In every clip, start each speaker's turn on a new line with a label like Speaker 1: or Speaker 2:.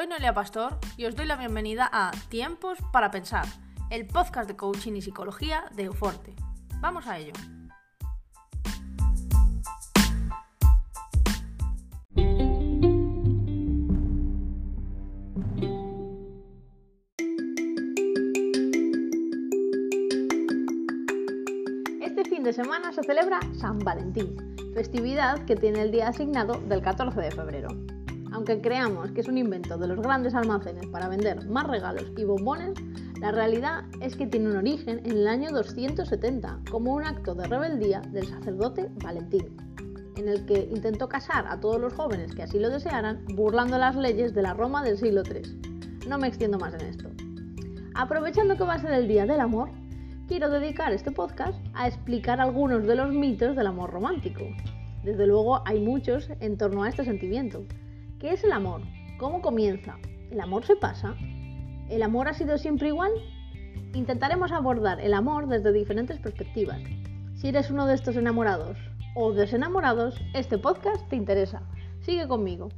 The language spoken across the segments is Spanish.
Speaker 1: Soy Noelia Pastor y os doy la bienvenida a Tiempos para Pensar, el podcast de coaching y psicología de Euforte. Vamos a ello. Este fin de semana se celebra San Valentín, festividad que tiene el día asignado del 14 de febrero. Aunque creamos que es un invento de los grandes almacenes para vender más regalos y bombones, la realidad es que tiene un origen en el año 270 como un acto de rebeldía del sacerdote Valentín, en el que intentó casar a todos los jóvenes que así lo desearan burlando las leyes de la Roma del siglo III. No me extiendo más en esto. Aprovechando que va a ser el Día del Amor, quiero dedicar este podcast a explicar algunos de los mitos del amor romántico. Desde luego hay muchos en torno a este sentimiento. ¿Qué es el amor? ¿Cómo comienza? ¿El amor se pasa? ¿El amor ha sido siempre igual? Intentaremos abordar el amor desde diferentes perspectivas. Si eres uno de estos enamorados o desenamorados, este podcast te interesa. Sigue conmigo.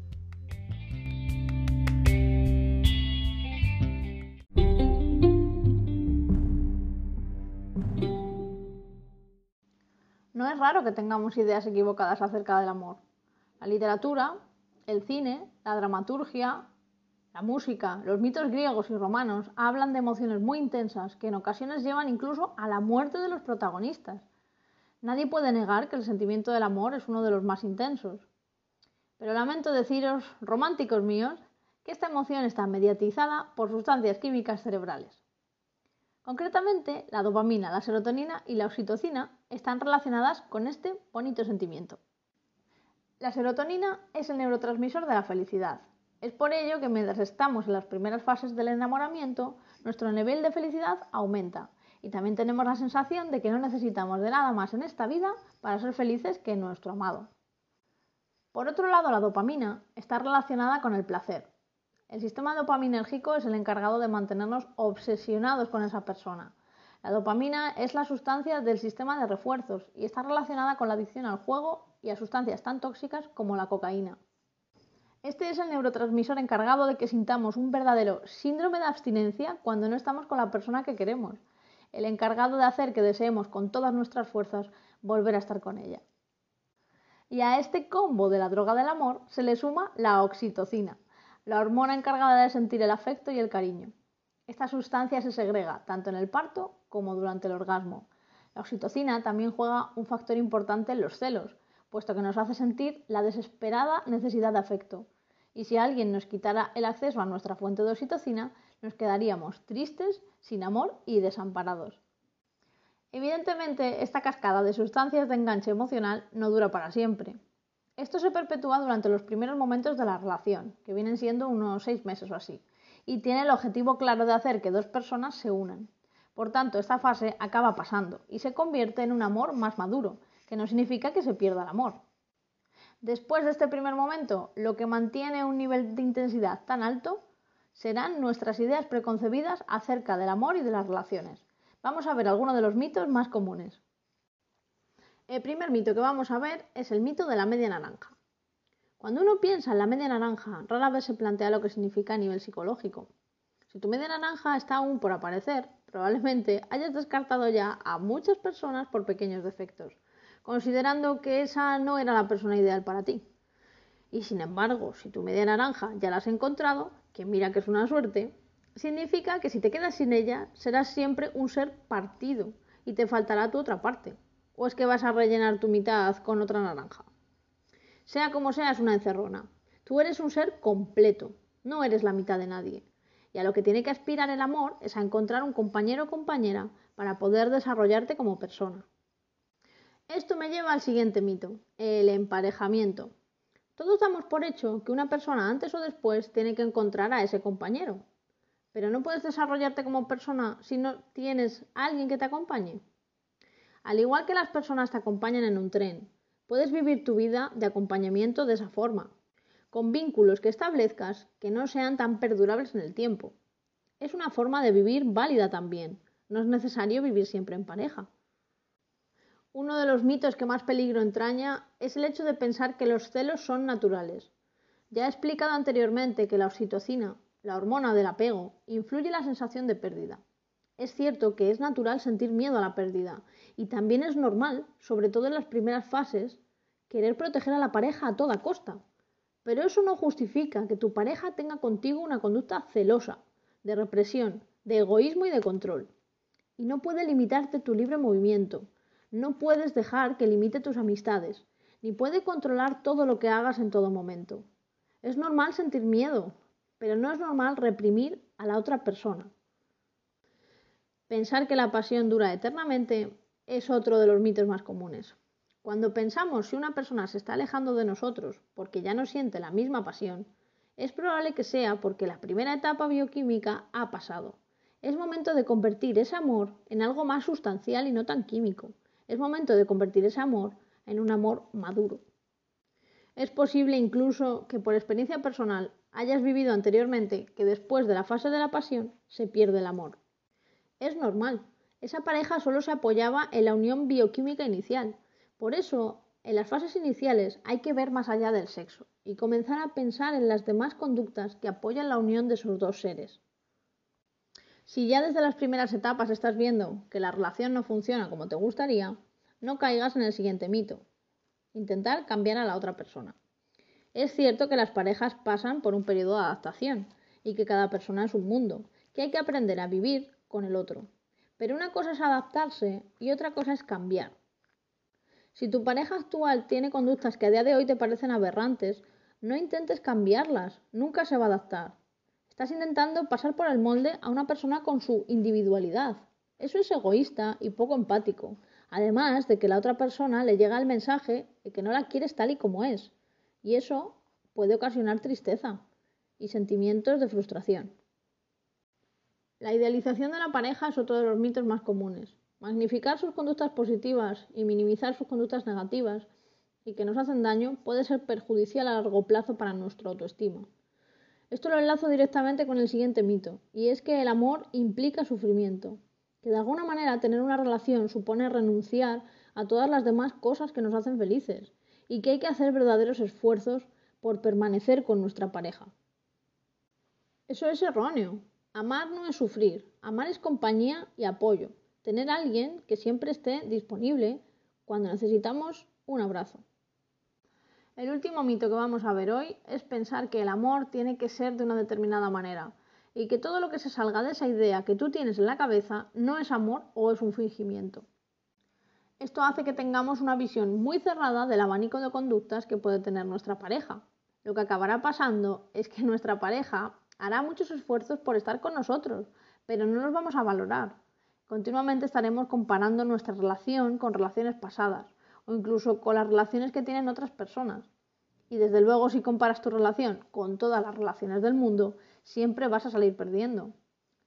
Speaker 1: No es raro que tengamos ideas equivocadas acerca del amor. La literatura, el cine, la dramaturgia, la música, los mitos griegos y romanos hablan de emociones muy intensas que en ocasiones llevan incluso a la muerte de los protagonistas. Nadie puede negar que el sentimiento del amor es uno de los más intensos. Pero lamento deciros, románticos míos, que esta emoción está mediatizada por sustancias químicas cerebrales. Concretamente, la dopamina, la serotonina y la oxitocina están relacionadas con este bonito sentimiento. La serotonina es el neurotransmisor de la felicidad. Es por ello que mientras estamos en las primeras fases del enamoramiento, nuestro nivel de felicidad aumenta y también tenemos la sensación de que no necesitamos de nada más en esta vida para ser felices que nuestro amado. Por otro lado, la dopamina está relacionada con el placer. El sistema dopaminérgico es el encargado de mantenernos obsesionados con esa persona. La dopamina es la sustancia del sistema de refuerzos y está relacionada con la adicción al juego y a sustancias tan tóxicas como la cocaína. Este es el neurotransmisor encargado de que sintamos un verdadero síndrome de abstinencia cuando no estamos con la persona que queremos, el encargado de hacer que deseemos con todas nuestras fuerzas volver a estar con ella. Y a este combo de la droga del amor se le suma la oxitocina, la hormona encargada de sentir el afecto y el cariño. Esta sustancia se segrega tanto en el parto como durante el orgasmo. La oxitocina también juega un factor importante en los celos, puesto que nos hace sentir la desesperada necesidad de afecto. Y si alguien nos quitara el acceso a nuestra fuente de oxitocina, nos quedaríamos tristes, sin amor y desamparados. Evidentemente, esta cascada de sustancias de enganche emocional no dura para siempre. Esto se perpetúa durante los primeros momentos de la relación, que vienen siendo unos seis meses o así, y tiene el objetivo claro de hacer que dos personas se unan. Por tanto, esta fase acaba pasando y se convierte en un amor más maduro, que no significa que se pierda el amor. Después de este primer momento, lo que mantiene un nivel de intensidad tan alto serán nuestras ideas preconcebidas acerca del amor y de las relaciones. Vamos a ver algunos de los mitos más comunes. El primer mito que vamos a ver es el mito de la media naranja. Cuando uno piensa en la media naranja, rara vez se plantea lo que significa a nivel psicológico. Si tu media naranja está aún por aparecer, probablemente hayas descartado ya a muchas personas por pequeños defectos, considerando que esa no era la persona ideal para ti. Y sin embargo, si tu media naranja ya la has encontrado, que mira que es una suerte, significa que si te quedas sin ella, serás siempre un ser partido y te faltará tu otra parte. ¿O es que vas a rellenar tu mitad con otra naranja? Sea como sea, es una encerrona. Tú eres un ser completo, no eres la mitad de nadie. Y a lo que tiene que aspirar el amor es a encontrar un compañero o compañera para poder desarrollarte como persona. Esto me lleva al siguiente mito, el emparejamiento. Todos damos por hecho que una persona antes o después tiene que encontrar a ese compañero. Pero no puedes desarrollarte como persona si no tienes a alguien que te acompañe. Al igual que las personas te acompañan en un tren, puedes vivir tu vida de acompañamiento de esa forma, con vínculos que establezcas que no sean tan perdurables en el tiempo. Es una forma de vivir válida también. No es necesario vivir siempre en pareja. Uno de los mitos que más peligro entraña es el hecho de pensar que los celos son naturales. Ya he explicado anteriormente que la oxitocina, la hormona del apego, influye en la sensación de pérdida. Es cierto que es natural sentir miedo a la pérdida y también es normal, sobre todo en las primeras fases, querer proteger a la pareja a toda costa. Pero eso no justifica que tu pareja tenga contigo una conducta celosa, de represión, de egoísmo y de control. Y no puede limitarte tu libre movimiento. No puedes dejar que limite tus amistades, ni puede controlar todo lo que hagas en todo momento. Es normal sentir miedo, pero no es normal reprimir a la otra persona. Pensar que la pasión dura eternamente es otro de los mitos más comunes. Cuando pensamos si una persona se está alejando de nosotros porque ya no siente la misma pasión, es probable que sea porque la primera etapa bioquímica ha pasado. Es momento de convertir ese amor en algo más sustancial y no tan químico. Es momento de convertir ese amor en un amor maduro. Es posible incluso que por experiencia personal hayas vivido anteriormente que después de la fase de la pasión se pierde el amor. Es normal, esa pareja solo se apoyaba en la unión bioquímica inicial. Por eso, en las fases iniciales hay que ver más allá del sexo y comenzar a pensar en las demás conductas que apoyan la unión de esos dos seres. Si ya desde las primeras etapas estás viendo que la relación no funciona como te gustaría, no caigas en el siguiente mito. Intentar cambiar a la otra persona. Es cierto que las parejas pasan por un periodo de adaptación y que cada persona es un mundo, que hay que aprender a vivir con el otro. Pero una cosa es adaptarse y otra cosa es cambiar. Si tu pareja actual tiene conductas que a día de hoy te parecen aberrantes, no intentes cambiarlas, nunca se va a adaptar. Estás intentando pasar por el molde a una persona con su individualidad. Eso es egoísta y poco empático, además de que la otra persona le llega el mensaje de que no la quieres tal y como es y eso puede ocasionar tristeza y sentimientos de frustración. La idealización de la pareja es otro de los mitos más comunes. Magnificar sus conductas positivas y minimizar sus conductas negativas y que nos hacen daño puede ser perjudicial a largo plazo para nuestra autoestima. Esto lo enlazo directamente con el siguiente mito, y es que el amor implica sufrimiento, que de alguna manera tener una relación supone renunciar a todas las demás cosas que nos hacen felices, y que hay que hacer verdaderos esfuerzos por permanecer con nuestra pareja. Eso es erróneo. Amar no es sufrir, amar es compañía y apoyo, tener a alguien que siempre esté disponible cuando necesitamos un abrazo. El último mito que vamos a ver hoy es pensar que el amor tiene que ser de una determinada manera y que todo lo que se salga de esa idea que tú tienes en la cabeza no es amor o es un fingimiento. Esto hace que tengamos una visión muy cerrada del abanico de conductas que puede tener nuestra pareja. Lo que acabará pasando es que nuestra pareja hará muchos esfuerzos por estar con nosotros, pero no nos vamos a valorar. Continuamente estaremos comparando nuestra relación con relaciones pasadas o incluso con las relaciones que tienen otras personas. Y desde luego si comparas tu relación con todas las relaciones del mundo, siempre vas a salir perdiendo.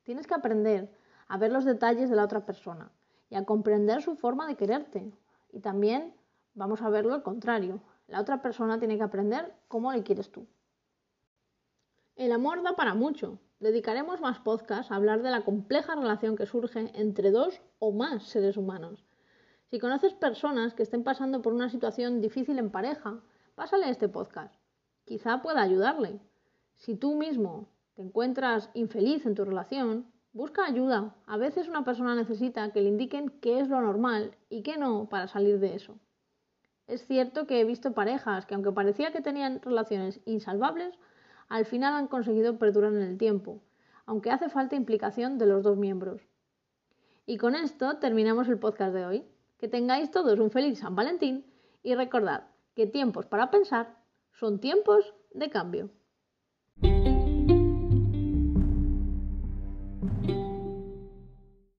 Speaker 1: Tienes que aprender a ver los detalles de la otra persona y a comprender su forma de quererte. Y también vamos a verlo al contrario. La otra persona tiene que aprender cómo le quieres tú. El amor da para mucho. Dedicaremos más podcasts a hablar de la compleja relación que surge entre dos o más seres humanos. Si conoces personas que estén pasando por una situación difícil en pareja, pásale este podcast. Quizá pueda ayudarle. Si tú mismo te encuentras infeliz en tu relación, Busca ayuda. A veces una persona necesita que le indiquen qué es lo normal y qué no para salir de eso. Es cierto que he visto parejas que aunque parecía que tenían relaciones insalvables, al final han conseguido perdurar en el tiempo, aunque hace falta implicación de los dos miembros. Y con esto terminamos el podcast de hoy. Que tengáis todos un feliz San Valentín y recordad que tiempos para pensar son tiempos de cambio.